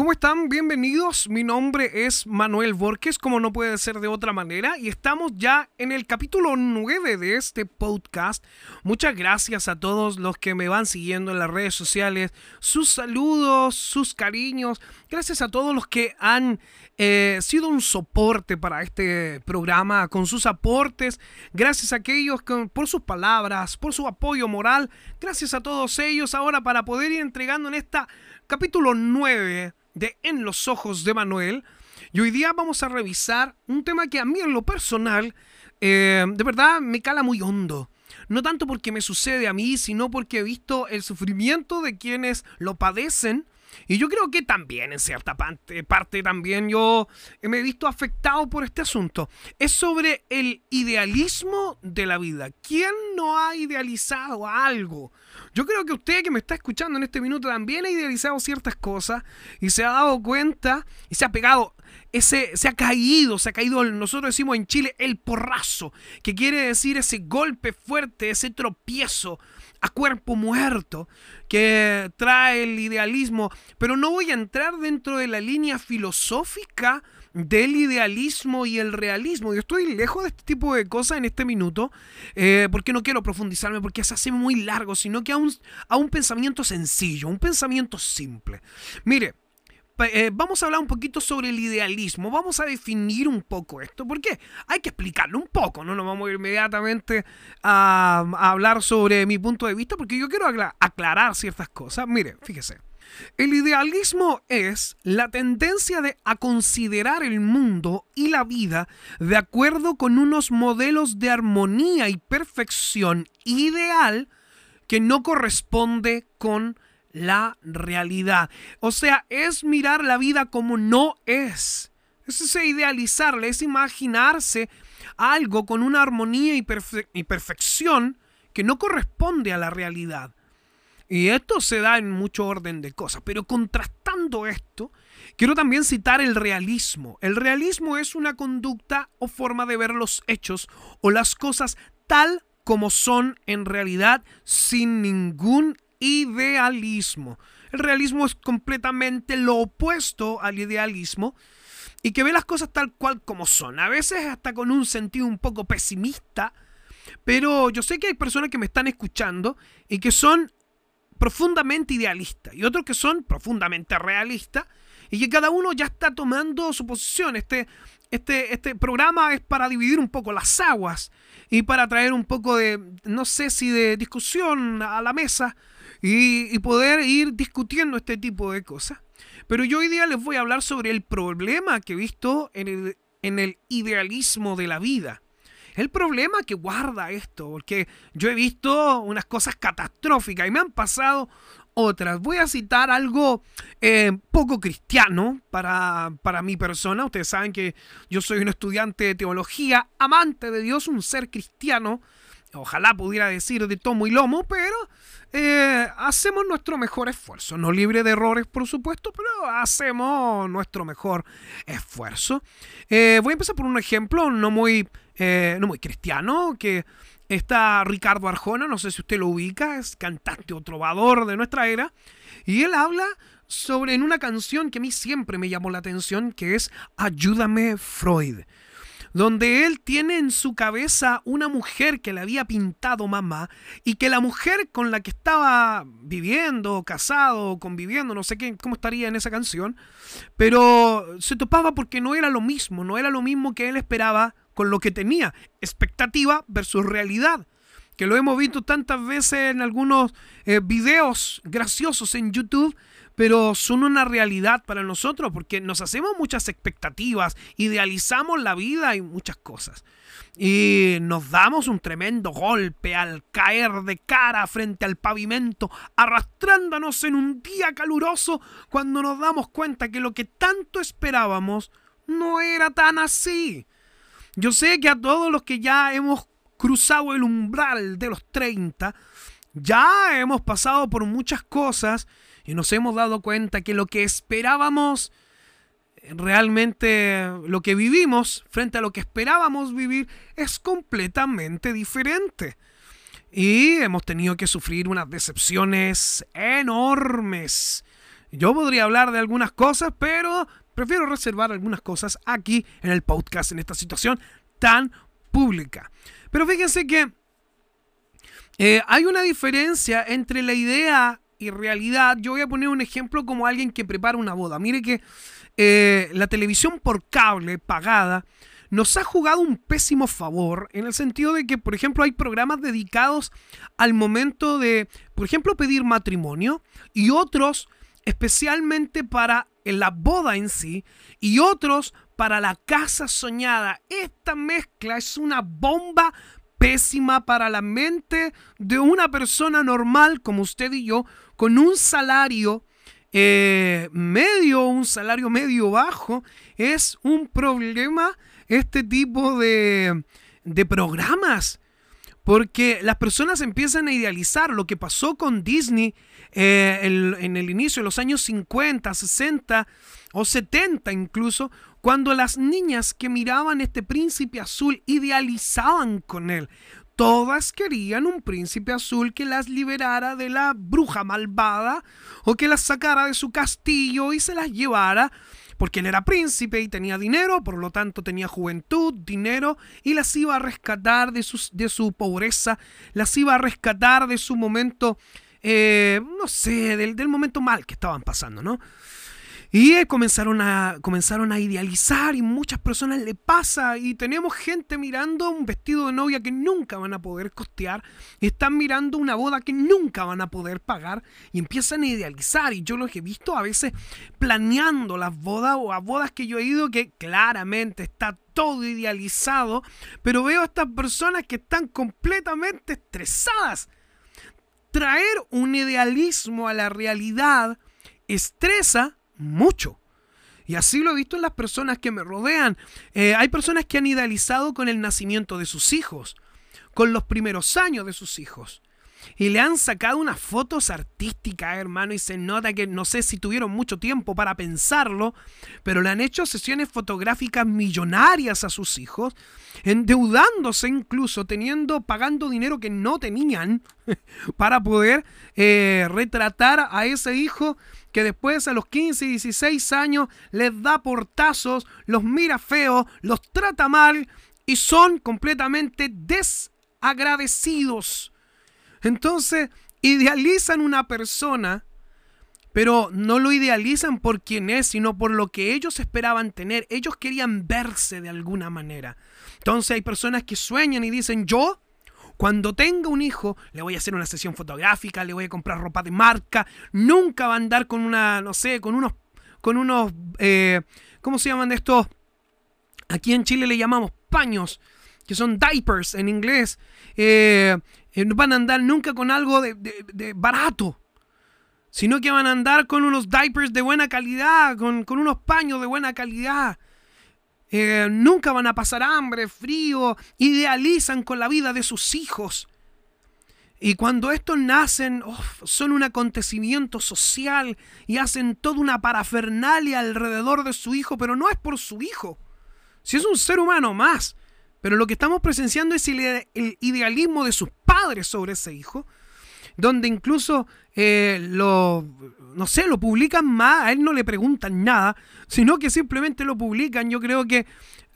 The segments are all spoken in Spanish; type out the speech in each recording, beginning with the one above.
¿Cómo están? Bienvenidos. Mi nombre es Manuel Borges, como no puede ser de otra manera, y estamos ya en el capítulo 9 de este podcast. Muchas gracias a todos los que me van siguiendo en las redes sociales, sus saludos, sus cariños. Gracias a todos los que han eh, sido un soporte para este programa con sus aportes. Gracias a aquellos que, por sus palabras, por su apoyo moral. Gracias a todos ellos ahora para poder ir entregando en esta capítulo 9 de En los ojos de Manuel. Y hoy día vamos a revisar un tema que a mí en lo personal, eh, de verdad, me cala muy hondo. No tanto porque me sucede a mí, sino porque he visto el sufrimiento de quienes lo padecen. Y yo creo que también, en cierta parte, también yo me he visto afectado por este asunto. Es sobre el idealismo de la vida. ¿Quién no ha idealizado algo? Yo creo que usted que me está escuchando en este minuto también ha idealizado ciertas cosas y se ha dado cuenta y se ha pegado, ese, se ha caído, se ha caído, nosotros decimos en Chile, el porrazo, que quiere decir ese golpe fuerte, ese tropiezo a cuerpo muerto que trae el idealismo. Pero no voy a entrar dentro de la línea filosófica del idealismo y el realismo. Yo estoy lejos de este tipo de cosas en este minuto, eh, porque no quiero profundizarme, porque se hace muy largo, sino que a un, a un pensamiento sencillo, un pensamiento simple. Mire, eh, vamos a hablar un poquito sobre el idealismo, vamos a definir un poco esto, porque hay que explicarlo un poco, no nos vamos a ir inmediatamente a, hablar sobre mi punto de vista, porque yo quiero aclarar ciertas cosas. Mire, fíjese. El idealismo es la tendencia de a considerar el mundo y la vida de acuerdo con unos modelos de armonía y perfección ideal que no corresponde con la realidad. O sea, es mirar la vida como no es. Es ese idealizarle, es imaginarse algo con una armonía y, y perfección que no corresponde a la realidad. Y esto se da en mucho orden de cosas. Pero contrastando esto, quiero también citar el realismo. El realismo es una conducta o forma de ver los hechos o las cosas tal como son en realidad sin ningún idealismo. El realismo es completamente lo opuesto al idealismo y que ve las cosas tal cual como son. A veces hasta con un sentido un poco pesimista. Pero yo sé que hay personas que me están escuchando y que son profundamente idealistas y otros que son profundamente realistas y que cada uno ya está tomando su posición. Este, este, este programa es para dividir un poco las aguas y para traer un poco de, no sé si de discusión a la mesa y, y poder ir discutiendo este tipo de cosas. Pero yo hoy día les voy a hablar sobre el problema que he visto en el, en el idealismo de la vida. El problema que guarda esto, porque yo he visto unas cosas catastróficas y me han pasado otras. Voy a citar algo eh, poco cristiano para, para mi persona. Ustedes saben que yo soy un estudiante de teología, amante de Dios, un ser cristiano. Ojalá pudiera decir de tomo y lomo, pero eh, hacemos nuestro mejor esfuerzo. No libre de errores, por supuesto, pero hacemos nuestro mejor esfuerzo. Eh, voy a empezar por un ejemplo no muy eh, no muy cristiano, que está Ricardo Arjona, no sé si usted lo ubica, es cantante o trovador de nuestra era, y él habla sobre en una canción que a mí siempre me llamó la atención, que es Ayúdame Freud donde él tiene en su cabeza una mujer que le había pintado mamá y que la mujer con la que estaba viviendo, casado, conviviendo, no sé qué, cómo estaría en esa canción, pero se topaba porque no era lo mismo, no era lo mismo que él esperaba con lo que tenía, expectativa versus realidad que lo hemos visto tantas veces en algunos eh, videos graciosos en YouTube, pero son una realidad para nosotros porque nos hacemos muchas expectativas, idealizamos la vida y muchas cosas. Y nos damos un tremendo golpe al caer de cara frente al pavimento, arrastrándonos en un día caluroso cuando nos damos cuenta que lo que tanto esperábamos no era tan así. Yo sé que a todos los que ya hemos cruzado el umbral de los 30, ya hemos pasado por muchas cosas y nos hemos dado cuenta que lo que esperábamos, realmente lo que vivimos frente a lo que esperábamos vivir es completamente diferente. Y hemos tenido que sufrir unas decepciones enormes. Yo podría hablar de algunas cosas, pero prefiero reservar algunas cosas aquí en el podcast, en esta situación tan pública. Pero fíjense que eh, hay una diferencia entre la idea y realidad. Yo voy a poner un ejemplo como alguien que prepara una boda. Mire que eh, la televisión por cable pagada nos ha jugado un pésimo favor en el sentido de que, por ejemplo, hay programas dedicados al momento de, por ejemplo, pedir matrimonio y otros especialmente para la boda en sí y otros para la casa soñada. Esta mezcla es una bomba pésima para la mente de una persona normal como usted y yo, con un salario eh, medio, un salario medio bajo, es un problema este tipo de, de programas. Porque las personas empiezan a idealizar lo que pasó con Disney eh, en el inicio de los años 50, 60 o 70 incluso, cuando las niñas que miraban este príncipe azul idealizaban con él. Todas querían un príncipe azul que las liberara de la bruja malvada o que las sacara de su castillo y se las llevara porque él era príncipe y tenía dinero, por lo tanto tenía juventud, dinero, y las iba a rescatar de, de su pobreza, las iba a rescatar de su momento, eh, no sé, del, del momento mal que estaban pasando, ¿no? Y comenzaron a, comenzaron a idealizar y muchas personas le pasa y tenemos gente mirando un vestido de novia que nunca van a poder costear, están mirando una boda que nunca van a poder pagar y empiezan a idealizar y yo los he visto a veces planeando las bodas o a bodas que yo he ido que claramente está todo idealizado, pero veo a estas personas que están completamente estresadas. Traer un idealismo a la realidad estresa mucho. Y así lo he visto en las personas que me rodean. Eh, hay personas que han idealizado con el nacimiento de sus hijos, con los primeros años de sus hijos. Y le han sacado unas fotos artísticas, hermano, y se nota que no sé si tuvieron mucho tiempo para pensarlo, pero le han hecho sesiones fotográficas millonarias a sus hijos, endeudándose incluso, teniendo, pagando dinero que no tenían para poder eh, retratar a ese hijo que después a los 15 y 16 años les da portazos, los mira feo, los trata mal y son completamente desagradecidos. Entonces, idealizan una persona, pero no lo idealizan por quien es, sino por lo que ellos esperaban tener. Ellos querían verse de alguna manera. Entonces hay personas que sueñan y dicen, yo cuando tenga un hijo, le voy a hacer una sesión fotográfica, le voy a comprar ropa de marca. Nunca va a andar con una, no sé, con unos, con unos, eh, ¿cómo se llaman estos? Aquí en Chile le llamamos paños, que son diapers en inglés. Eh, eh, van a andar nunca con algo de, de, barato, sino que van a andar con unos diapers de buena calidad, con unos paños de buena calidad. Eh, nunca van a pasar hambre, frío, idealizan con la vida de sus hijos. Y cuando estos nacen, son un acontecimiento social y hacen toda una parafernalia alrededor de su hijo, pero no es por su hijo. Si es un ser humano más. Pero lo que estamos presenciando es el, idealismo de sus padres sobre ese hijo, donde incluso eh, lo, no sé, lo publican más, a él no le preguntan nada, sino que simplemente lo publican. Yo creo que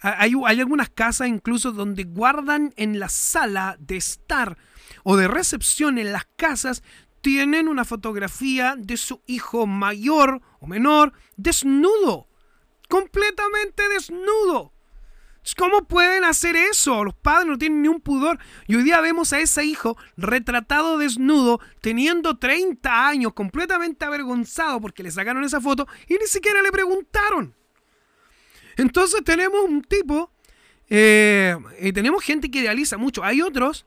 hay, hay algunas casas incluso donde guardan en la sala de estar o de recepción en las casas, tienen una fotografía de su hijo mayor o menor desnudo, completamente desnudo. ¿Cómo pueden hacer eso? Los padres no tienen ni un pudor. Y hoy día vemos a ese hijo retratado desnudo, teniendo 30 años, completamente avergonzado porque le sacaron esa foto y ni siquiera le preguntaron. Entonces tenemos un tipo, eh, y tenemos gente que idealiza mucho. Hay otros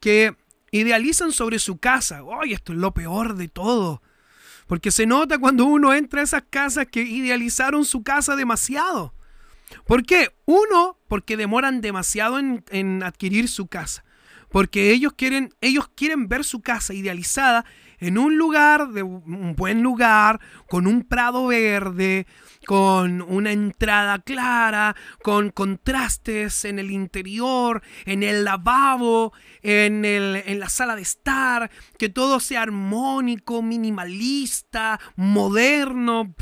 que idealizan sobre su casa. ¡Ay, esto es lo peor de todo! Porque se nota cuando uno entra a esas casas que idealizaron su casa demasiado. ¿Por qué? Uno, porque demoran demasiado en, adquirir su casa. Porque ellos quieren, ellos quieren ver su casa idealizada en un lugar, de un buen lugar, con un prado verde, con una entrada clara, con contrastes en el interior, en el lavabo, en, en la sala de estar, que todo sea armónico, minimalista, moderno.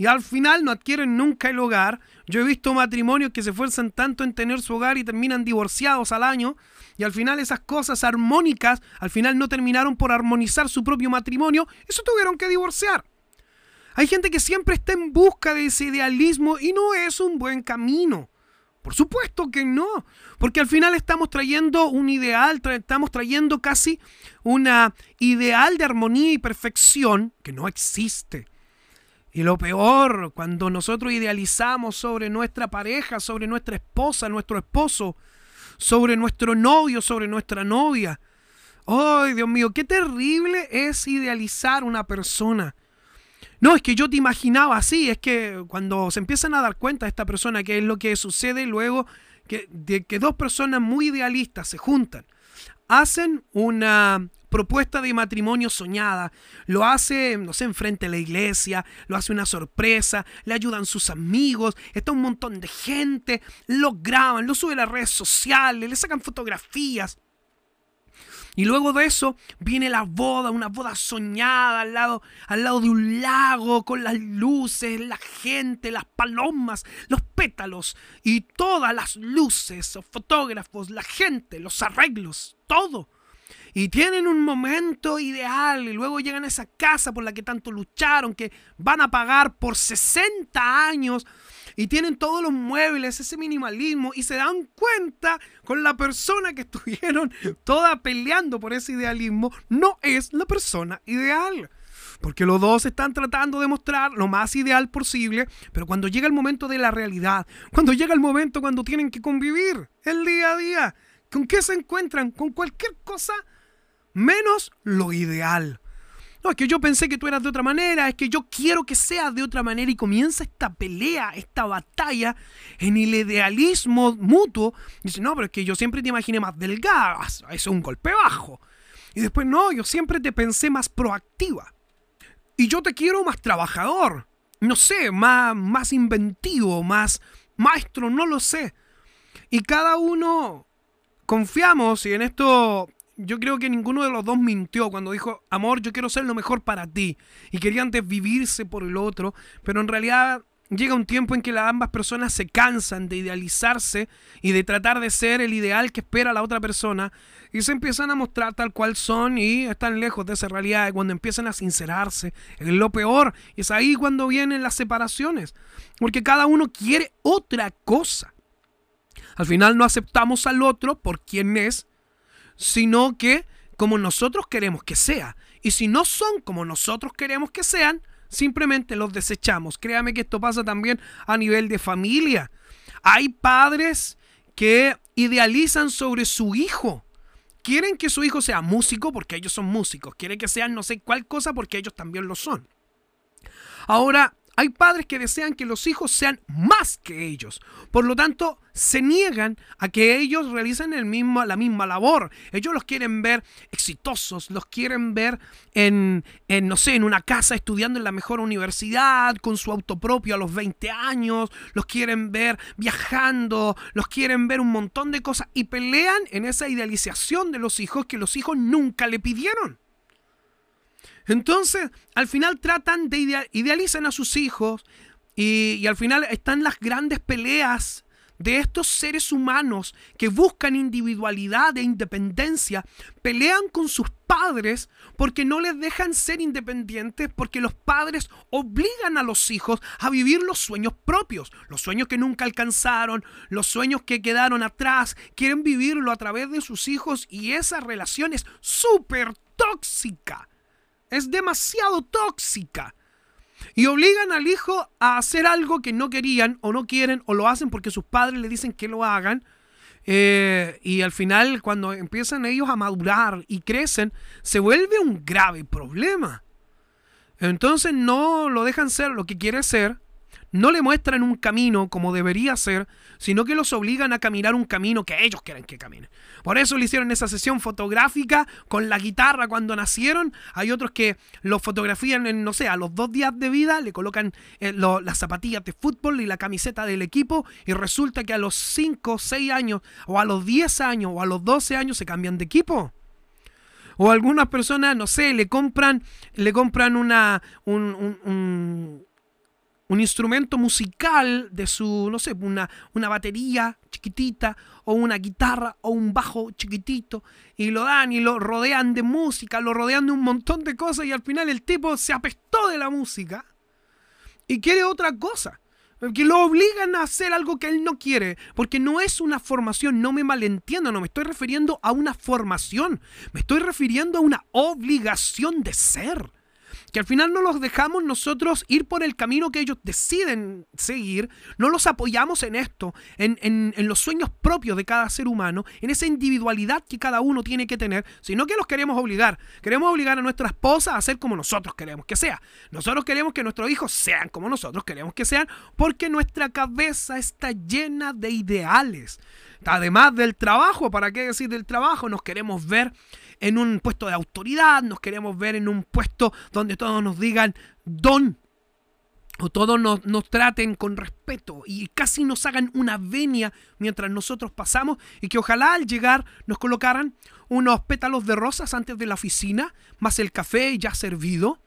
Y al final no adquieren nunca el hogar yo he visto matrimonios que se esfuerzan tanto en tener su hogar y terminan divorciados al año. Y al final esas cosas armónicas, al final no terminaron por armonizar su propio matrimonio. Eso tuvieron que divorciar. Hay gente que siempre está en busca de ese idealismo y no es un buen camino. Por supuesto que no, porque al final estamos trayendo un ideal, estamos trayendo casi una ideal de armonía y perfección que no existe. Y lo peor, cuando nosotros idealizamos sobre nuestra pareja, sobre nuestra esposa, nuestro esposo, sobre nuestro novio, sobre nuestra novia. ¡Ay, Dios mío! ¡Qué terrible es idealizar una persona! No, es que yo te imaginaba así, es que cuando se empiezan a dar cuenta de esta persona, que es lo que sucede luego que, de que dos personas muy idealistas se juntan, hacen una propuesta de matrimonio soñada, lo hace, no sé, enfrente de la iglesia, lo hace una sorpresa, le ayudan sus amigos, está un montón de gente, lo graban, lo suben a las redes sociales, le sacan fotografías. Y luego de eso viene la boda, una boda soñada al lado, al lado de un lago, con las luces, la gente, las palomas, los pétalos y todas las luces, los fotógrafos, la gente, los arreglos, todo y tienen un momento ideal y luego llegan a esa casa por la que tanto lucharon, que van a pagar por 60 años y tienen todos los muebles, ese minimalismo y se dan cuenta con la persona que estuvieron toda peleando por ese idealismo, no es la persona ideal. Porque los dos están tratando de mostrar lo más ideal posible, pero cuando llega el momento de la realidad, cuando llega el momento cuando tienen que convivir el día a día, ¿con qué se encuentran? Con cualquier cosa menos lo ideal. No, es que yo pensé que tú eras de otra manera, es que yo quiero que seas de otra manera y comienza esta pelea, esta batalla en el idealismo mutuo. dice, no, pero es que yo siempre te imaginé más delgada, eso es un golpe bajo. Y después, no, yo siempre te pensé más proactiva. Y yo te quiero más trabajador, no sé, más, más inventivo, más maestro, no lo sé. Y cada uno confiamos, y en esto yo creo que ninguno de los dos mintió cuando dijo, amor, yo quiero ser lo mejor para ti. Y querían desvivirse por el otro, pero en realidad llega un tiempo en que las ambas personas se cansan de idealizarse y de tratar de ser el ideal que espera la otra persona y se empiezan a mostrar tal cual son y están lejos de esa realidad. Y cuando empiezan a sincerarse, es lo peor. Es ahí cuando vienen las separaciones, porque cada uno quiere otra cosa. Al final no aceptamos al otro por quien es sino que como nosotros queremos que sea. Y si no son como nosotros queremos que sean, simplemente los desechamos. Créame que esto pasa también a nivel de familia. Hay padres que idealizan sobre su hijo. Quieren que su hijo sea músico porque ellos son músicos. Quieren que sean no sé cuál cosa porque ellos también lo son. Ahora, hay padres que desean que los hijos sean más que ellos. Por lo tanto, se niegan a que ellos realicen el mismo, la misma labor. Ellos los quieren ver exitosos, los quieren ver en, en, no sé, en una casa estudiando en la mejor universidad, con su auto propio a los 20 años, los quieren ver viajando, los quieren ver un montón de cosas y pelean en esa idealización de los hijos que los hijos nunca le pidieron. Entonces, al final tratan de idealizar a sus hijos y, al final están las grandes peleas de estos seres humanos que buscan individualidad e independencia pelean con sus padres porque no les dejan ser independientes, porque los padres obligan a los hijos a vivir los sueños propios, los sueños que nunca alcanzaron, los sueños que quedaron atrás, quieren vivirlo a través de sus hijos y esa relación es súper tóxica, es demasiado tóxica. Y obligan al hijo a hacer algo que no querían o no quieren o lo hacen porque sus padres le dicen que lo hagan. Eh, y al final, cuando empiezan ellos a madurar y crecen, se vuelve un grave problema. Entonces no lo dejan ser lo que quiere ser no le muestran un camino como debería ser, sino que los obligan a caminar un camino que ellos quieren que caminen. Por eso le hicieron esa sesión fotográfica con la guitarra cuando nacieron. Hay otros que los fotografían en, no sé, a los dos días de vida, le colocan eh, las zapatillas de fútbol y la camiseta del equipo y resulta que a los 5, 6 años, o a los 10 años, o a los 12 años se cambian de equipo. O algunas personas, no sé, le compran, le compran una, un un instrumento musical de su, no sé, una, una batería chiquitita o una guitarra o un bajo chiquitito y lo dan y lo rodean de música, lo rodean de un montón de cosas y al final el tipo se apestó de la música y quiere otra cosa. Que lo obligan a hacer algo que él no quiere, porque no es una formación, no me malentiendo, no me estoy refiriendo a una formación, me estoy refiriendo a una obligación de ser que al final no los dejamos nosotros ir por el camino que ellos deciden seguir, no los apoyamos en esto, en, en, los sueños propios de cada ser humano, en esa individualidad que cada uno tiene que tener, sino que los queremos obligar. Queremos obligar a nuestra esposa a ser como nosotros queremos que sea. Nosotros queremos que nuestros hijos sean como nosotros queremos que sean, porque nuestra cabeza está llena de ideales. Además del trabajo, ¿para qué decir del trabajo? Nos queremos ver en un puesto de autoridad, nos queremos ver en un puesto donde todos nos digan don o todos nos, traten con respeto y casi nos hagan una venia mientras nosotros pasamos y que ojalá al llegar nos colocaran unos pétalos de rosas antes de la oficina, más el café ya servido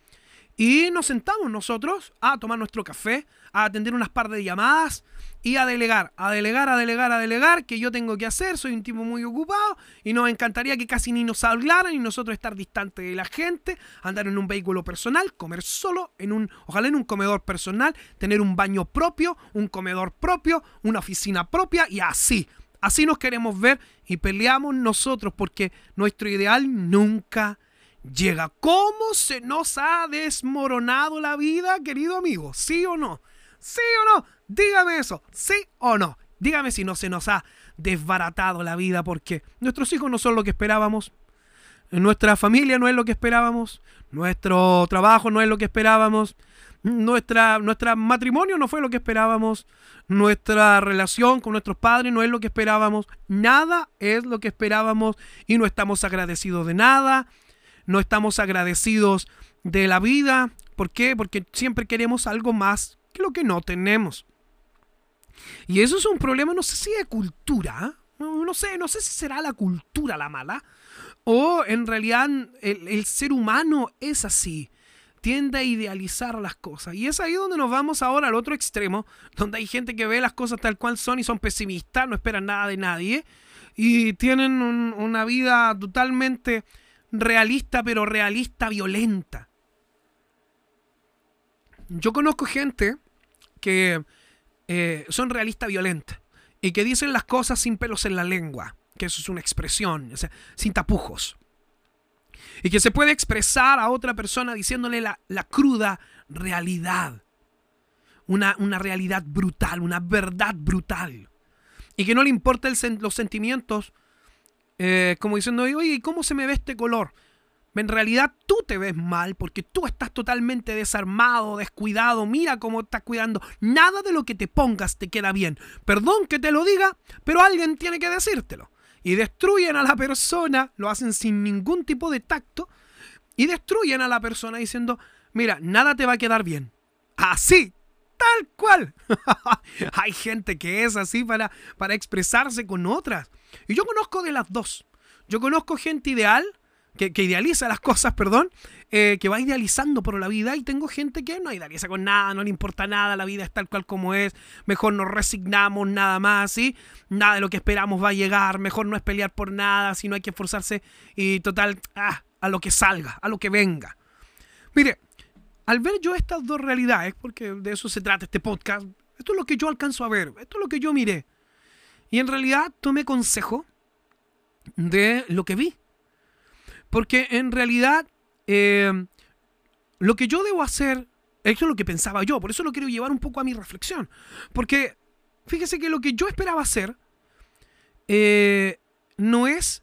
y nos sentamos nosotros a tomar nuestro café, a atender unas par de llamadas y a delegar, a delegar, a delegar, a delegar, que yo tengo que hacer, soy un tipo muy ocupado y nos encantaría que casi ni nos hablaran y nosotros estar distantes de la gente, andar en un vehículo personal, comer solo, en un, ojalá en un comedor personal, tener un baño propio, un comedor propio, una oficina propia y así. Así nos queremos ver y peleamos nosotros porque nuestro ideal nunca llega. ¿Cómo se nos ha desmoronado la vida, querido amigo? ¿Sí o no? ¿Sí o no? Dígame eso, ¿sí o no? Dígame si no se nos ha desbaratado la vida porque nuestros hijos no son lo que esperábamos, nuestra familia no es lo que esperábamos, nuestro trabajo no es lo que esperábamos, nuestra, nuestro matrimonio no fue lo que esperábamos, nuestra relación con nuestros padres no es lo que esperábamos, nada es lo que esperábamos y no estamos agradecidos de nada, no estamos agradecidos de la vida. ¿Por qué? Porque siempre queremos algo más que lo que no tenemos. Y eso es un problema, no sé si de cultura, no, sé, no sé si será la cultura la mala, o en realidad el, el ser humano es así tiende a idealizar las cosas. Y es ahí donde nos vamos ahora al otro extremo, donde hay gente que ve las cosas tal cual son y son pesimistas, no esperan nada de nadie, y tienen una vida totalmente realista, pero realista violenta. Yo conozco gente que eh, son realistas violentas y que dicen las cosas sin pelos en la lengua, que eso es una expresión, sin tapujos. Y que se puede expresar a otra persona diciéndole la, cruda realidad. Una, una, realidad brutal, una verdad brutal. Y que no le importen los sentimientos eh, como diciendo, oye, ¿cómo se me ve este color? En realidad tú te ves mal porque tú estás totalmente desarmado, descuidado. Mira cómo estás cuidando. Nada de lo que te pongas te queda bien. Perdón que te lo diga, pero alguien tiene que decírtelo. Y destruyen a la persona, lo hacen sin ningún tipo de tacto, y destruyen a la persona diciendo, mira, nada te va a quedar bien. Así, tal cual. Hay gente que es así para, para expresarse con otras. Y yo conozco de las dos. Yo conozco gente ideal que, idealiza las cosas, perdón, eh, que va idealizando por la vida y tengo gente que no idealiza con nada, no le importa nada, la vida es tal cual como es, mejor nos resignamos nada más, ¿sí? Nada de lo que esperamos va a llegar, mejor no es pelear por nada, si no hay que esforzarse y total, ah, a lo que salga, a lo que venga. Mire, al ver yo estas dos realidades, porque de eso se trata este podcast, esto es lo que yo alcanzo a ver, esto es lo que yo miré. Y en realidad tomé consejo de lo que vi. Porque en realidad eh, lo que yo debo hacer, eso es lo que pensaba yo, por eso lo quiero llevar un poco a mi reflexión. Porque fíjese que lo que yo esperaba hacer eh, no es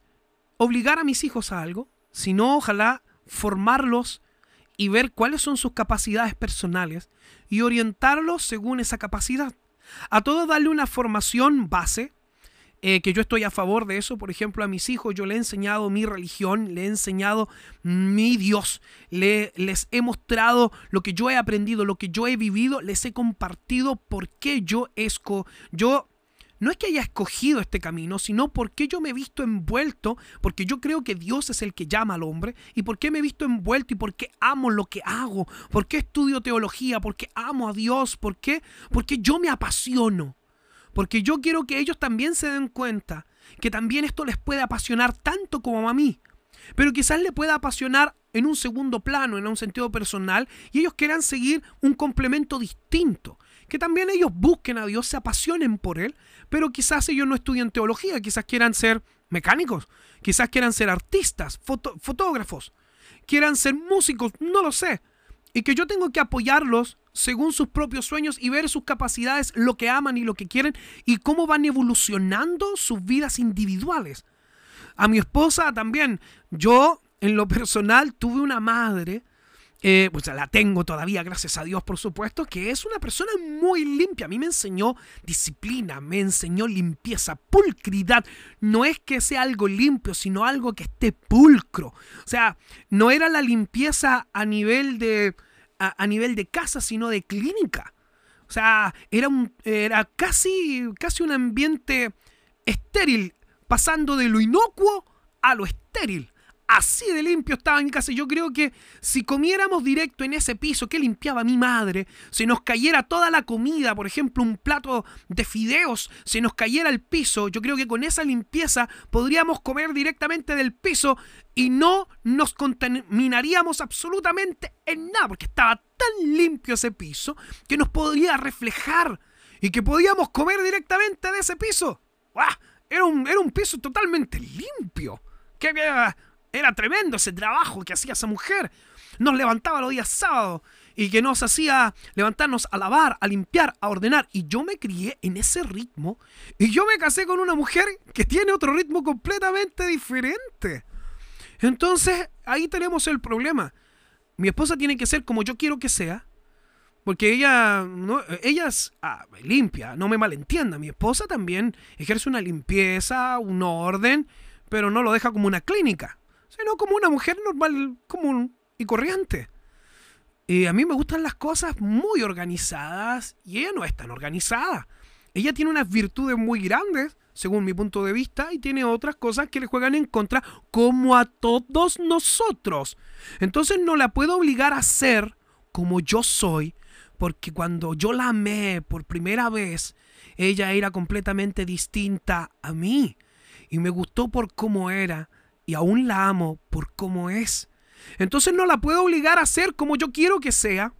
obligar a mis hijos a algo, sino ojalá formarlos y ver cuáles son sus capacidades personales y orientarlos según esa capacidad. A todos darle una formación base, eh, que yo estoy a favor de eso. Por ejemplo, a mis hijos yo le he enseñado mi religión, le he enseñado mi Dios, le, les he mostrado lo que yo he aprendido, lo que yo he vivido, les he compartido por qué yo esco, yo no es que haya escogido este camino, sino porque yo me he visto envuelto, porque yo creo que Dios es el que llama al hombre, y porque me he visto envuelto y porque amo lo que hago, porque estudio teología, porque amo a Dios, ¿por qué? Porque yo me apasiono. Porque yo quiero que ellos también se den cuenta que también esto les puede apasionar tanto como a mí. Pero quizás le pueda apasionar en un segundo plano, en un sentido personal, y ellos quieran seguir un complemento distinto. Que también ellos busquen a Dios, se apasionen por Él, pero quizás ellos no estudien teología, quizás quieran ser mecánicos, quizás quieran ser artistas, fotógrafos, quieran ser músicos, no lo sé. Y que yo tengo que apoyarlos según sus propios sueños y ver sus capacidades, lo que aman y lo que quieren y cómo van evolucionando sus vidas individuales. A mi esposa también, yo en lo personal tuve una madre, eh, pues la tengo todavía, gracias a Dios por supuesto, que es una persona muy limpia. A mí me enseñó disciplina, me enseñó limpieza, pulcridad. No es que sea algo limpio, sino algo que esté pulcro. O sea, no era la limpieza a nivel de a, nivel de casa, sino de clínica. O sea, era, un, era casi, casi un ambiente estéril, pasando de lo inocuo a lo estéril. Así de limpio estaba en casa. Yo creo que si comiéramos directo en ese piso que limpiaba mi madre, se nos cayera toda la comida, por ejemplo, un plato de fideos, se nos cayera el piso, yo creo que con esa limpieza podríamos comer directamente del piso y no nos contaminaríamos absolutamente en nada, porque estaba tan limpio ese piso que nos podría reflejar y que podíamos comer directamente de ese piso. Era un, era un piso totalmente limpio. Que era tremendo ese trabajo que hacía esa mujer. Nos levantaba los días sábados y que nos hacía levantarnos a lavar, a limpiar, a ordenar. Y yo me crié en ese ritmo. Y yo me casé con una mujer que tiene otro ritmo completamente diferente. Entonces, ahí tenemos el problema. Mi esposa tiene que ser como yo quiero que sea. Porque ella, no, ella es ah, limpia, no me malentienda. Mi esposa también ejerce una limpieza, un orden, pero no lo deja como una clínica sino como una mujer normal, común y corriente. Y a mí me gustan las cosas muy organizadas y ella no es tan organizada. Ella tiene unas virtudes muy grandes, según mi punto de vista, y tiene otras cosas que le juegan en contra, como a todos nosotros. Entonces no la puedo obligar a ser como yo soy, porque cuando yo la amé por primera vez, ella era completamente distinta a mí. Y me gustó por cómo era, y aún la amo por cómo es. Entonces no la puedo obligar a ser como yo quiero que sea,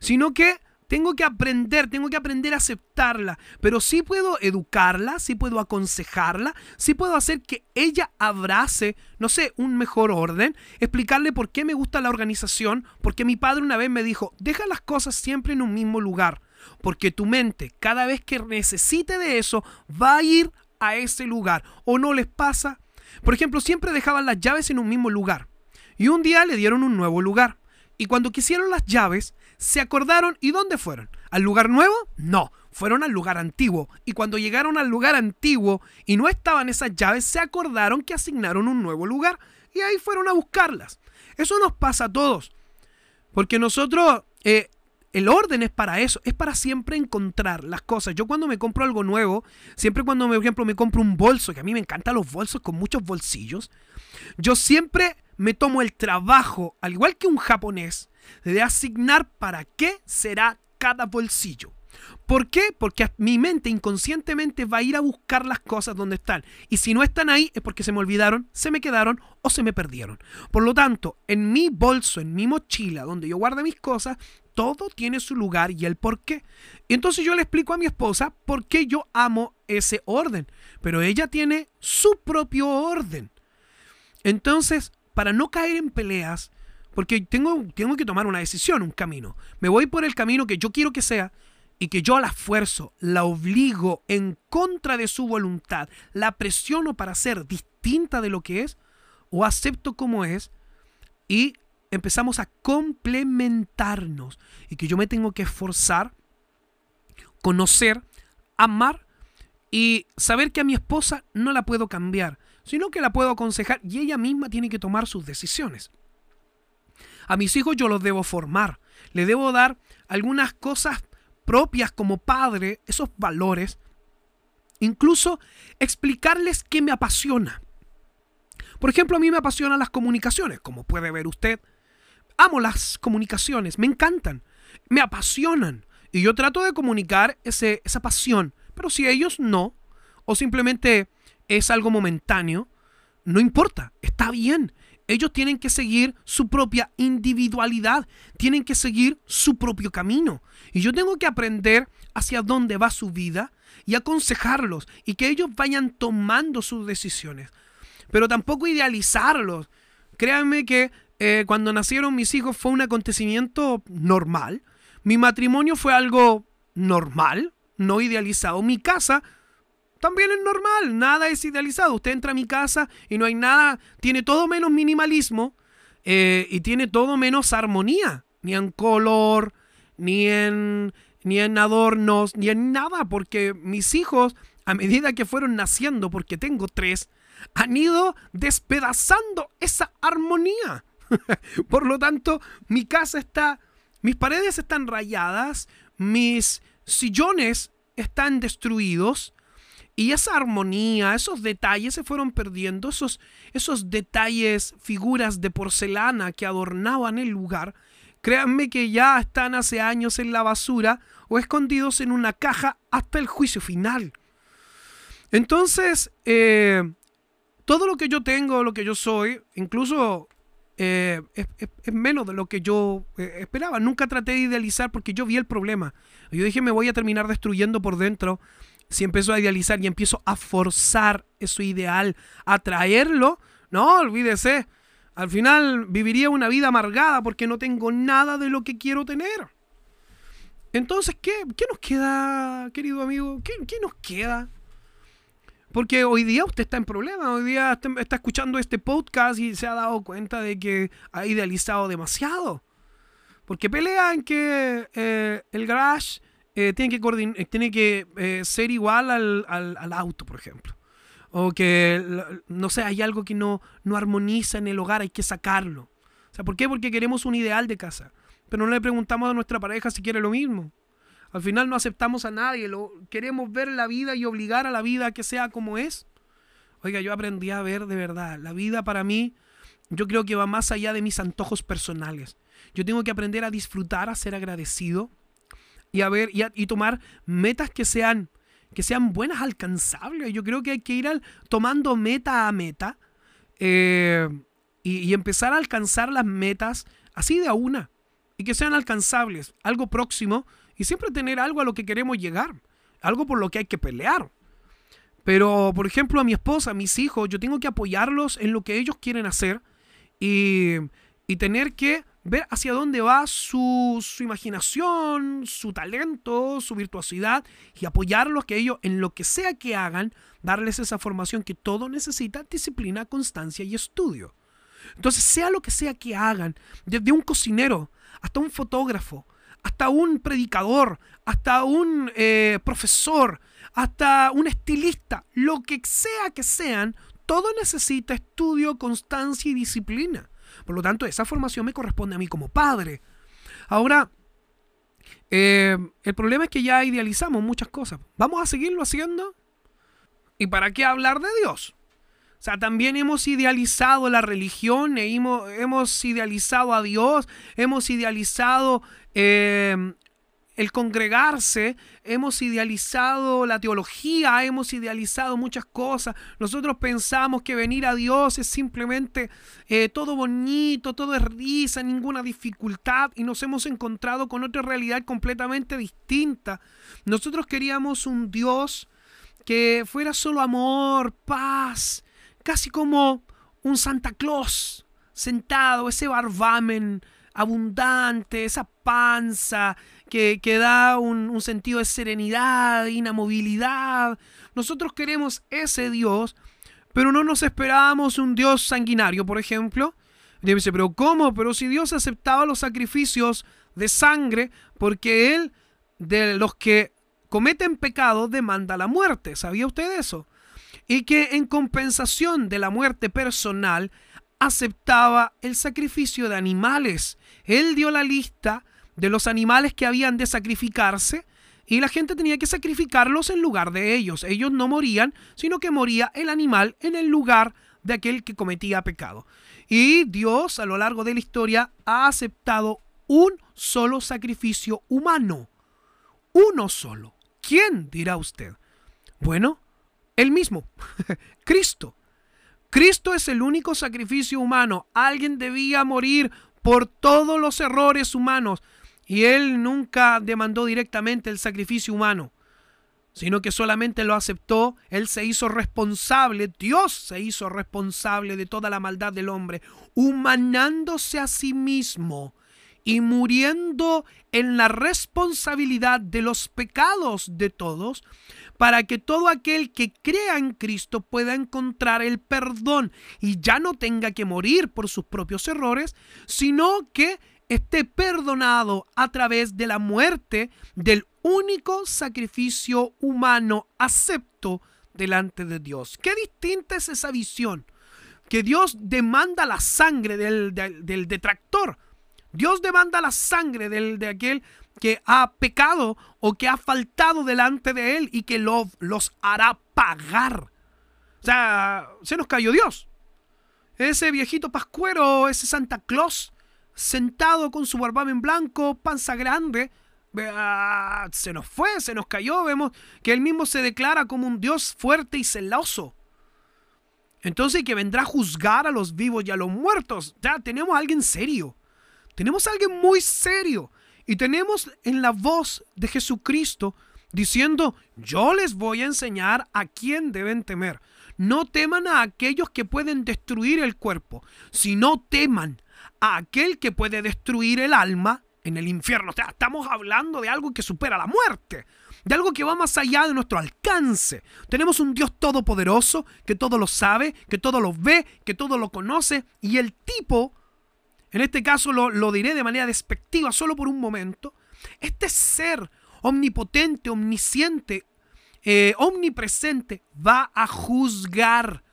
sino que tengo que aprender, tengo que aprender a aceptarla, pero sí puedo educarla, sí puedo aconsejarla, sí puedo hacer que ella abrace, no sé, un mejor orden, explicarle por qué me gusta la organización, porque mi padre una vez me dijo, deja las cosas siempre en un mismo lugar, porque tu mente cada vez que necesite de eso va a ir a ese lugar, o no les pasa, por ejemplo, siempre dejaban las llaves en un mismo lugar. Y un día le dieron un nuevo lugar. Y cuando quisieron las llaves, se acordaron y ¿dónde fueron? ¿Al lugar nuevo? No, fueron al lugar antiguo. Y cuando llegaron al lugar antiguo y no estaban esas llaves, se acordaron que asignaron un nuevo lugar y ahí fueron a buscarlas. Eso nos pasa a todos. Porque nosotros eh, el orden es para eso, es para siempre encontrar las cosas. Yo cuando me compro algo nuevo, siempre cuando, por ejemplo, me compro un bolso, que a mí me encantan los bolsos con muchos bolsillos, yo siempre me tomo el trabajo, al igual que un japonés, de asignar para qué será cada bolsillo. ¿Por qué? Porque mi mente inconscientemente va a ir a buscar las cosas donde están. Y si no están ahí es porque se me olvidaron, se me quedaron o se me perdieron. Por lo tanto, en mi bolso, en mi mochila, donde yo guardo mis cosas, todo tiene su lugar y el por qué. entonces yo le explico a mi esposa por qué yo amo ese orden. Pero ella tiene su propio orden. Entonces, para no caer en peleas, porque tengo, tengo que tomar una decisión, un camino. Me voy por el camino que yo quiero que sea y que yo la esfuerzo, la obligo en contra de su voluntad, la presiono para ser distinta de lo que es, o acepto como es y empezamos a complementarnos y que yo me tengo que esforzar, conocer, amar y saber que a mi esposa no la puedo cambiar, sino que la puedo aconsejar y ella misma tiene que tomar sus decisiones. A mis hijos yo los debo formar, le debo dar algunas cosas propias como padre, esos valores, incluso explicarles qué me apasiona. Por ejemplo, a mí me apasionan las comunicaciones, como puede ver usted. Amo las comunicaciones, me encantan, me apasionan. Y yo trato de comunicar ese, esa pasión. Pero si ellos no, o simplemente es algo momentáneo, no importa, está bien. Ellos tienen que seguir su propia individualidad, tienen que seguir su propio camino. Y yo tengo que aprender hacia dónde va su vida y aconsejarlos y que ellos vayan tomando sus decisiones. Pero tampoco idealizarlos. Créanme que eh, cuando nacieron mis hijos fue un acontecimiento normal. Mi matrimonio fue algo normal, no idealizado. Mi casa también es normal, nada es idealizado. Usted entra a mi casa y no hay nada, tiene todo menos minimalismo eh, y tiene todo menos armonía, ni en color, ni en, ni en adornos, ni en nada, porque mis hijos, a medida que fueron naciendo, porque tengo tres, han ido despedazando esa armonía. Por lo tanto, mi casa está, mis paredes están rayadas, mis sillones están destruidos, y esa armonía, esos detalles se fueron perdiendo, esos, esos detalles, figuras de porcelana que adornaban el lugar, créanme que ya están hace años en la basura o escondidos en una caja hasta el juicio final. Entonces, eh, todo lo que yo tengo, lo que yo soy, incluso eh, es, menos de lo que yo eh, esperaba. Nunca traté de idealizar porque yo vi el problema. Yo dije, me voy a terminar destruyendo por dentro si empiezo a idealizar y empiezo a forzar eso ideal, a traerlo, no, olvídese. Al final viviría una vida amargada porque no tengo nada de lo que quiero tener. Entonces, ¿qué, qué nos queda, querido amigo? ¿Qué, ¿Qué, nos queda? Porque hoy día usted está en problema, hoy día está, escuchando este podcast y se ha dado cuenta de que ha idealizado demasiado. Porque pelea en que eh, el garage eh, tiene que, eh, tiene que eh, ser igual al, al, auto, por ejemplo. O que, no sé, hay algo que no, no armoniza en el hogar, hay que sacarlo. O sea, ¿por qué? Porque queremos un ideal de casa. Pero no le preguntamos a nuestra pareja si quiere lo mismo. Al final no aceptamos a nadie, lo, queremos ver la vida y obligar a la vida a que sea como es. Oiga, yo aprendí a ver de verdad, la vida para mí, yo creo que va más allá de mis antojos personales. Yo tengo que aprender a disfrutar, a ser agradecido, y a ver y, tomar metas que sean que sean buenas, alcanzables. Yo creo que hay que ir al, tomando meta a meta eh, y, empezar a alcanzar las metas así de a una y que sean alcanzables, algo próximo y siempre tener algo a lo que queremos llegar, algo por lo que hay que pelear. Pero, por ejemplo, a mi esposa, a mis hijos, yo tengo que apoyarlos en lo que ellos quieren hacer y, y tener que ver hacia dónde va su, imaginación, su talento, su virtuosidad y apoyarlos que ellos en lo que sea que hagan, darles esa formación que todo necesita, disciplina, constancia y estudio. Entonces, sea lo que sea que hagan, desde un cocinero hasta un fotógrafo, hasta un predicador, hasta un eh, profesor, hasta un estilista, lo que sea que sean, todo necesita estudio, constancia y disciplina. Por lo tanto, esa formación me corresponde a mí como padre. Ahora, Eh, el problema es que ya idealizamos muchas cosas. ¿Vamos a seguirlo haciendo? ¿Y para qué hablar de Dios? O sea, también hemos idealizado la religión, hemos, hemos idealizado a Dios, hemos idealizado eh, el congregarse, hemos idealizado la teología, hemos idealizado muchas cosas. Nosotros pensamos que venir a Dios es simplemente eh, todo bonito, todo es risa, ninguna dificultad y nos hemos encontrado con otra realidad completamente distinta. Nosotros queríamos un Dios que fuera solo amor, paz, casi como un Santa Claus sentado, ese barbamen abundante, esa panza que, da un, sentido de serenidad, inamovilidad. Nosotros queremos ese Dios, pero no nos esperábamos un Dios sanguinario, por ejemplo. Y dice, pero ¿cómo? Pero si Dios aceptaba los sacrificios de sangre, porque Él, de los que cometen pecado, demanda la muerte. ¿Sabía usted eso? Y que en compensación de la muerte personal, aceptaba el sacrificio de animales. Él dio la lista de los animales que habían de sacrificarse y la gente tenía que sacrificarlos en lugar de ellos. Ellos no morían, sino que moría el animal en el lugar de aquel que cometía pecado. Y Dios a lo largo de la historia ha aceptado un solo sacrificio humano. Uno solo. ¿Quién dirá usted? Bueno, el mismo, Cristo. Cristo es el único sacrificio humano. Alguien debía morir por todos los errores humanos. Y Él nunca demandó directamente el sacrificio humano, sino que solamente lo aceptó. Él se hizo responsable, Dios se hizo responsable de toda la maldad del hombre, humanándose a sí mismo y muriendo en la responsabilidad de los pecados de todos, para que todo aquel que crea en Cristo pueda encontrar el perdón y ya no tenga que morir por sus propios errores, sino que esté perdonado a través de la muerte del único sacrificio humano acepto delante de Dios. Qué distinta es esa visión. Que Dios demanda la sangre del, detractor. Dios demanda la sangre del, de aquel que ha pecado o que ha faltado delante de Él y que lo, los hará pagar. O sea, se nos cayó Dios. Ese viejito pascuero, ese Santa Claus, sentado con su barbamen blanco, panza grande, se nos fue, se nos cayó, vemos que él mismo se declara como un Dios fuerte y celoso. Entonces que vendrá a juzgar a los vivos y a los muertos. Ya tenemos a alguien serio. Tenemos a alguien muy serio. Y tenemos en la voz de Jesucristo diciendo, yo les voy a enseñar a quién deben temer. No teman a aquellos que pueden destruir el cuerpo, sino teman a aquel que puede destruir el alma en el infierno. O sea, estamos hablando de algo que supera la muerte, de algo que va más allá de nuestro alcance. Tenemos un Dios todopoderoso que todo lo sabe, que todo lo ve, que todo lo conoce y el tipo, en este caso lo, diré de manera despectiva solo por un momento, este ser omnipotente, omnisciente, eh, omnipresente, va a juzgar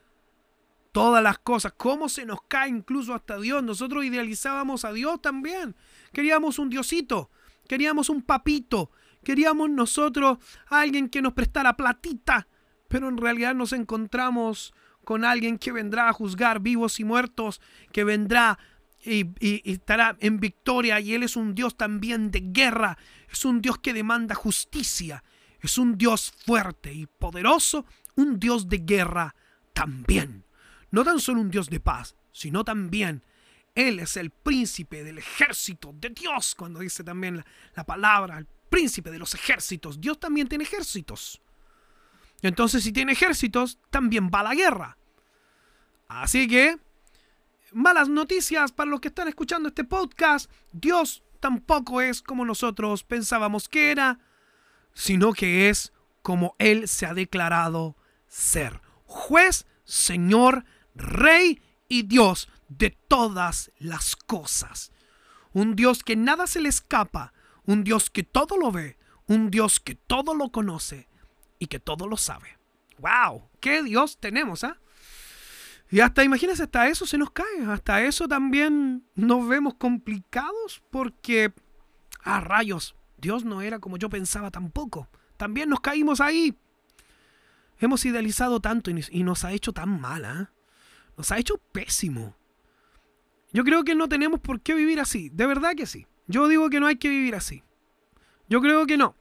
todas las cosas, cómo se nos cae incluso hasta Dios. Nosotros idealizábamos a Dios también. Queríamos un diosito, queríamos un papito, queríamos nosotros alguien que nos prestara platita, pero en realidad nos encontramos con alguien que vendrá a juzgar vivos y muertos, que vendrá y, y, estará en victoria y Él es un Dios también de guerra, es un Dios que demanda justicia, es un Dios fuerte y poderoso, un Dios de guerra también no tan solo un Dios de paz, sino también Él es el príncipe del ejército de Dios, cuando dice también la, palabra, el príncipe de los ejércitos. Dios también tiene ejércitos. Entonces, si tiene ejércitos, también va a la guerra. Así que, malas noticias para los que están escuchando este podcast. Dios tampoco es como nosotros pensábamos que era, sino que es como Él se ha declarado ser. Juez, Señor, Rey y Dios de todas las cosas. Un Dios que nada se le escapa, un Dios que todo lo ve, un Dios que todo lo conoce y que todo lo sabe. ¡Wow! ¡Qué Dios tenemos, ah! Y hasta, imagínense, hasta eso se nos cae, hasta eso también nos vemos complicados porque, a rayos, Dios no era como yo pensaba tampoco. También nos caímos ahí. Hemos idealizado tanto y nos ha hecho tan mal, ¿ah? Nos ha hecho pésimo. Yo creo que no tenemos por qué vivir así. De verdad que sí. Yo digo que no hay que vivir así. Yo creo que no.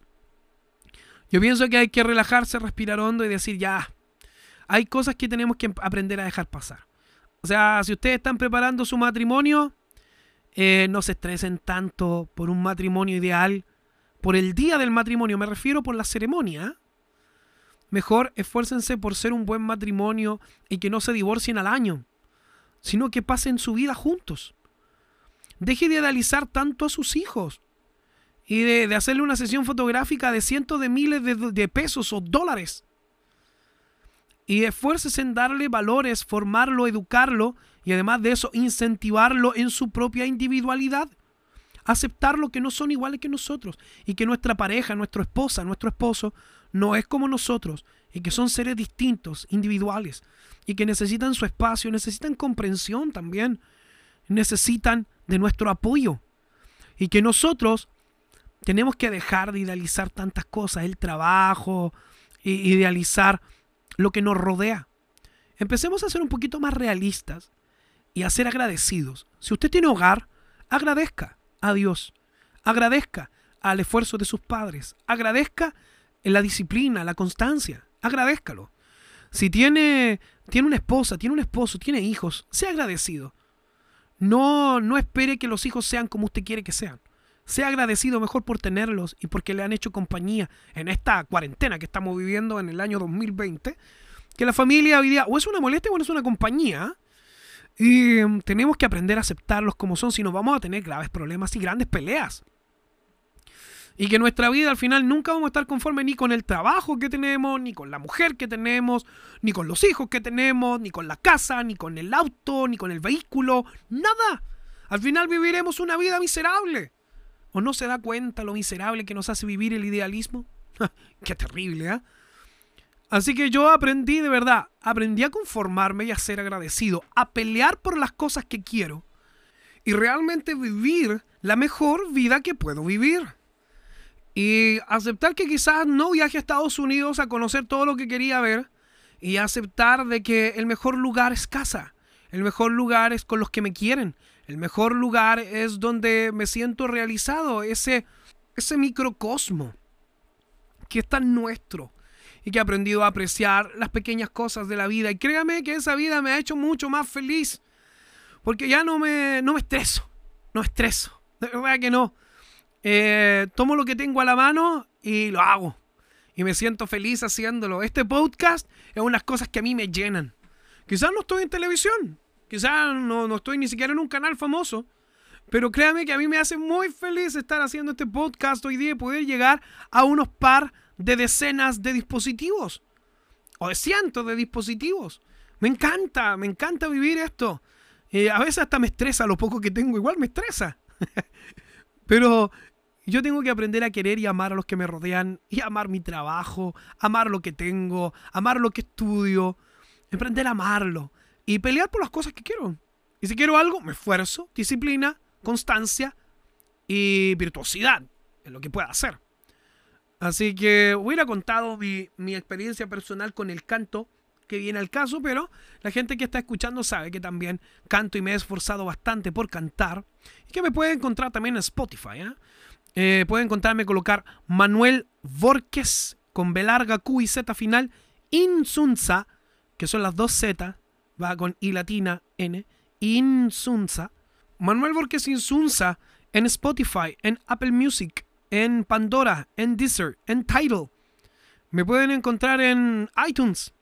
Yo pienso que hay que relajarse, respirar hondo y decir ya. Hay cosas que tenemos que aprender a dejar pasar. O sea, si ustedes están preparando su matrimonio, eh, no se estresen tanto por un matrimonio ideal, por el día del matrimonio, me refiero por la ceremonia. Mejor esfuércense por ser un buen matrimonio y que no se divorcien al año, sino que pasen su vida juntos. Deje de idealizar tanto a sus hijos y de, hacerle una sesión fotográfica de cientos de miles de, de pesos o dólares. Y esfuércese en darle valores, formarlo, educarlo y además de eso incentivarlo en su propia individualidad. Aceptar que no son iguales que nosotros y que nuestra pareja, nuestra esposa, nuestro esposo no es como nosotros y que son seres distintos, individuales y que necesitan su espacio, necesitan comprensión también, necesitan de nuestro apoyo y que nosotros tenemos que dejar de idealizar tantas cosas, el trabajo, idealizar lo que nos rodea. Empecemos a ser un poquito más realistas y a ser agradecidos. Si usted tiene hogar, agradezca a Dios, agradezca al esfuerzo de sus padres, agradezca en la disciplina, la constancia, agradezcalo. Si tiene, tiene una esposa, tiene un esposo, tiene hijos, sea agradecido. No, no espere que los hijos sean como usted quiere que sean. Sea agradecido mejor por tenerlos y porque le han hecho compañía en esta cuarentena que estamos viviendo en el año 2020. Que la familia o es una molestia o es una compañía. Y mm, tenemos que aprender a aceptarlos como son, si no vamos a tener graves problemas y grandes peleas. Y que nuestra vida al final nunca vamos a estar conformes ni con el trabajo que tenemos, ni con la mujer que tenemos, ni con los hijos que tenemos, ni con la casa, ni con el auto, ni con el vehículo, nada. Al final viviremos una vida miserable. ¿O no se da cuenta lo miserable que nos hace vivir el idealismo? Qué terrible, ¿eh? Así que yo aprendí de verdad, aprendí a conformarme y a ser agradecido, a pelear por las cosas que quiero y realmente vivir la mejor vida que puedo vivir. Y aceptar que quizás no viaje a Estados Unidos a conocer todo lo que quería ver y aceptar de que el mejor lugar es casa, el mejor lugar es con los que me quieren, el mejor lugar es donde me siento realizado, ese, ese microcosmo que es tan nuestro y que he aprendido a apreciar las pequeñas cosas de la vida. Y créame que esa vida me ha hecho mucho más feliz. Porque ya no me, no me estreso. No estreso. De verdad que no. Eh, tomo lo que tengo a la mano y lo hago. Y me siento feliz haciéndolo. Este podcast es unas cosas que a mí me llenan. Quizás no estoy en televisión. Quizás no, no estoy ni siquiera en un canal famoso. Pero créame que a mí me hace muy feliz estar haciendo este podcast hoy día y poder llegar a unos par de decenas de dispositivos o de cientos de dispositivos. Me encanta, me encanta vivir esto. a veces hasta me estresa lo poco que tengo, igual me estresa. Pero yo tengo que aprender a querer y amar a los que me rodean, y amar mi trabajo, amar lo que tengo, amar lo que estudio, aprender a amarlo y pelear por las cosas que quiero. Y si quiero algo, me esfuerzo, disciplina, constancia y virtuosidad en lo que pueda hacer. Así que hubiera contado mi, mi, experiencia personal con el canto que viene al caso, pero la gente que está escuchando sabe que también canto y me he esforzado bastante por cantar y que me puede encontrar también en Spotify. ¿eh? Eh, pueden encontrarme colocar Manuel Vorques con B larga Q y Z final, Insunza, que son las dos Z, va con I latina N, Insunza. Manuel Vorques Insunza en Spotify, en Apple Music, en Pandora, en Deezer, en Tidal. Me pueden encontrar en iTunes,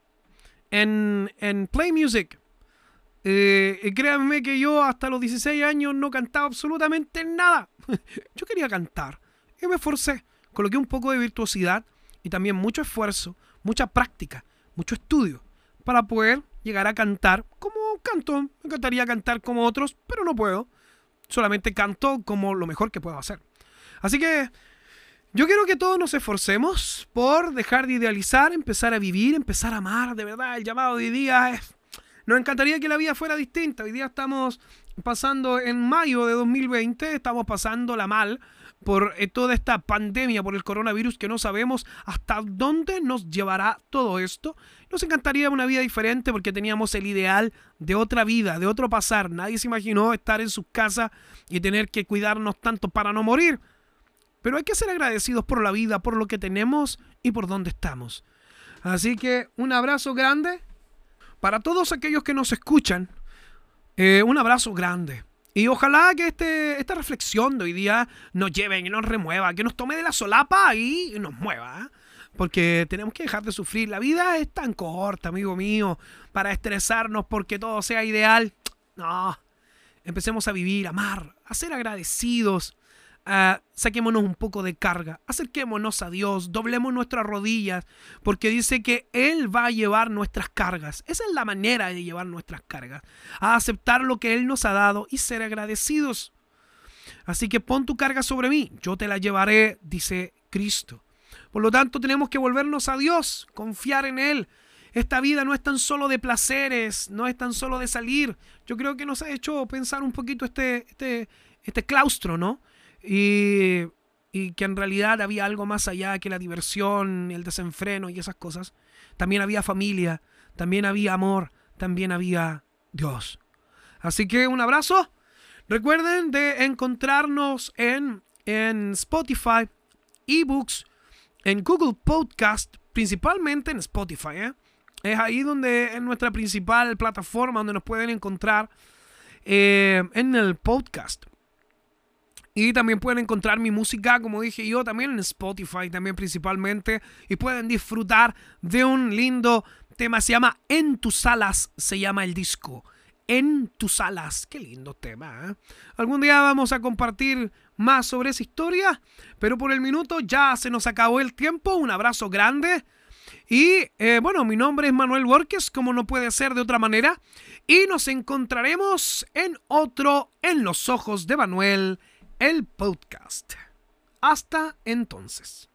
en, en Play Music. Eh, créanme que yo hasta los 16 años no cantaba absolutamente nada. yo quería cantar y me esforcé. Coloqué un poco de virtuosidad y también mucho esfuerzo, mucha práctica, mucho estudio para poder llegar a cantar como canto. Me encantaría cantar como otros, pero no puedo. Solamente canto como lo mejor que puedo hacer. Así que yo quiero que todos nos esforcemos por dejar de idealizar, empezar a vivir, empezar a amar. De verdad, el llamado de día es... Nos encantaría que la vida fuera distinta. Hoy día estamos pasando en mayo de 2020, estamos pasándola mal, por eh, toda esta pandemia, por el coronavirus, que no sabemos hasta dónde nos llevará todo esto. Nos encantaría una vida diferente porque teníamos el ideal de otra vida, de otro pasar. Nadie se imaginó estar en su casa y tener que cuidarnos tanto para no morir. Pero hay que ser agradecidos por la vida, por lo que tenemos y por dónde estamos. Así que un abrazo grande para todos aquellos que nos escuchan. Eh, un abrazo grande. Y ojalá que este, esta reflexión de hoy día nos lleve y nos remueva, que nos tome de la solapa y nos mueva. ¿eh? Porque tenemos que dejar de sufrir. La vida es tan corta, amigo mío, para estresarnos porque todo sea ideal. No. Empecemos a vivir, amar, a ser agradecidos, Ah, saquémonos un poco de carga, acerquémonos a Dios, doblemos nuestras rodillas, porque dice que Él va a llevar nuestras cargas. Esa es la manera de llevar nuestras cargas, a aceptar lo que Él nos ha dado y ser agradecidos. Así que pon tu carga sobre mí, yo te la llevaré, dice Cristo. Por lo tanto, tenemos que volvernos a Dios, confiar en Él. Esta vida no es tan solo de placeres, no es tan solo de salir. Yo creo que nos ha hecho pensar un poquito este, este, este claustro, ¿no? Y, que en realidad había algo más allá que la diversión, el desenfreno y esas cosas. También había familia, también había amor, también había Dios. Así que un abrazo. Recuerden de encontrarnos en, en Spotify, eBooks, en Google Podcast, principalmente en Spotify. ¿eh? Es ahí donde es nuestra principal plataforma donde nos pueden encontrar eh, en el podcast. Y también pueden encontrar mi música, como dije yo, también en Spotify, también principalmente. Y pueden disfrutar de un lindo tema. Se llama En tus alas, se llama el disco. En tus alas. Qué lindo tema. ¿eh? Algún día vamos a compartir más sobre esa historia. Pero por el minuto ya se nos acabó el tiempo. Un abrazo grande. Y eh, bueno, mi nombre es Manuel Borges, como no puede ser de otra manera. Y nos encontraremos en otro En los ojos de Manuel el podcast. Hasta entonces.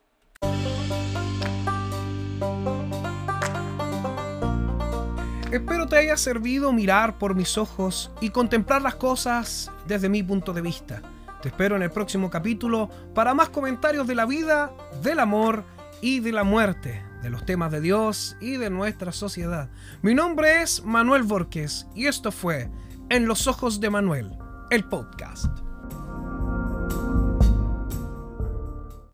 Espero te haya servido mirar por mis ojos y contemplar las cosas desde mi punto de vista. Te espero en el próximo capítulo para más comentarios de la vida, del amor y de la muerte, de los temas de Dios y de nuestra sociedad. Mi nombre es Manuel Borges y esto fue En los ojos de Manuel, el podcast.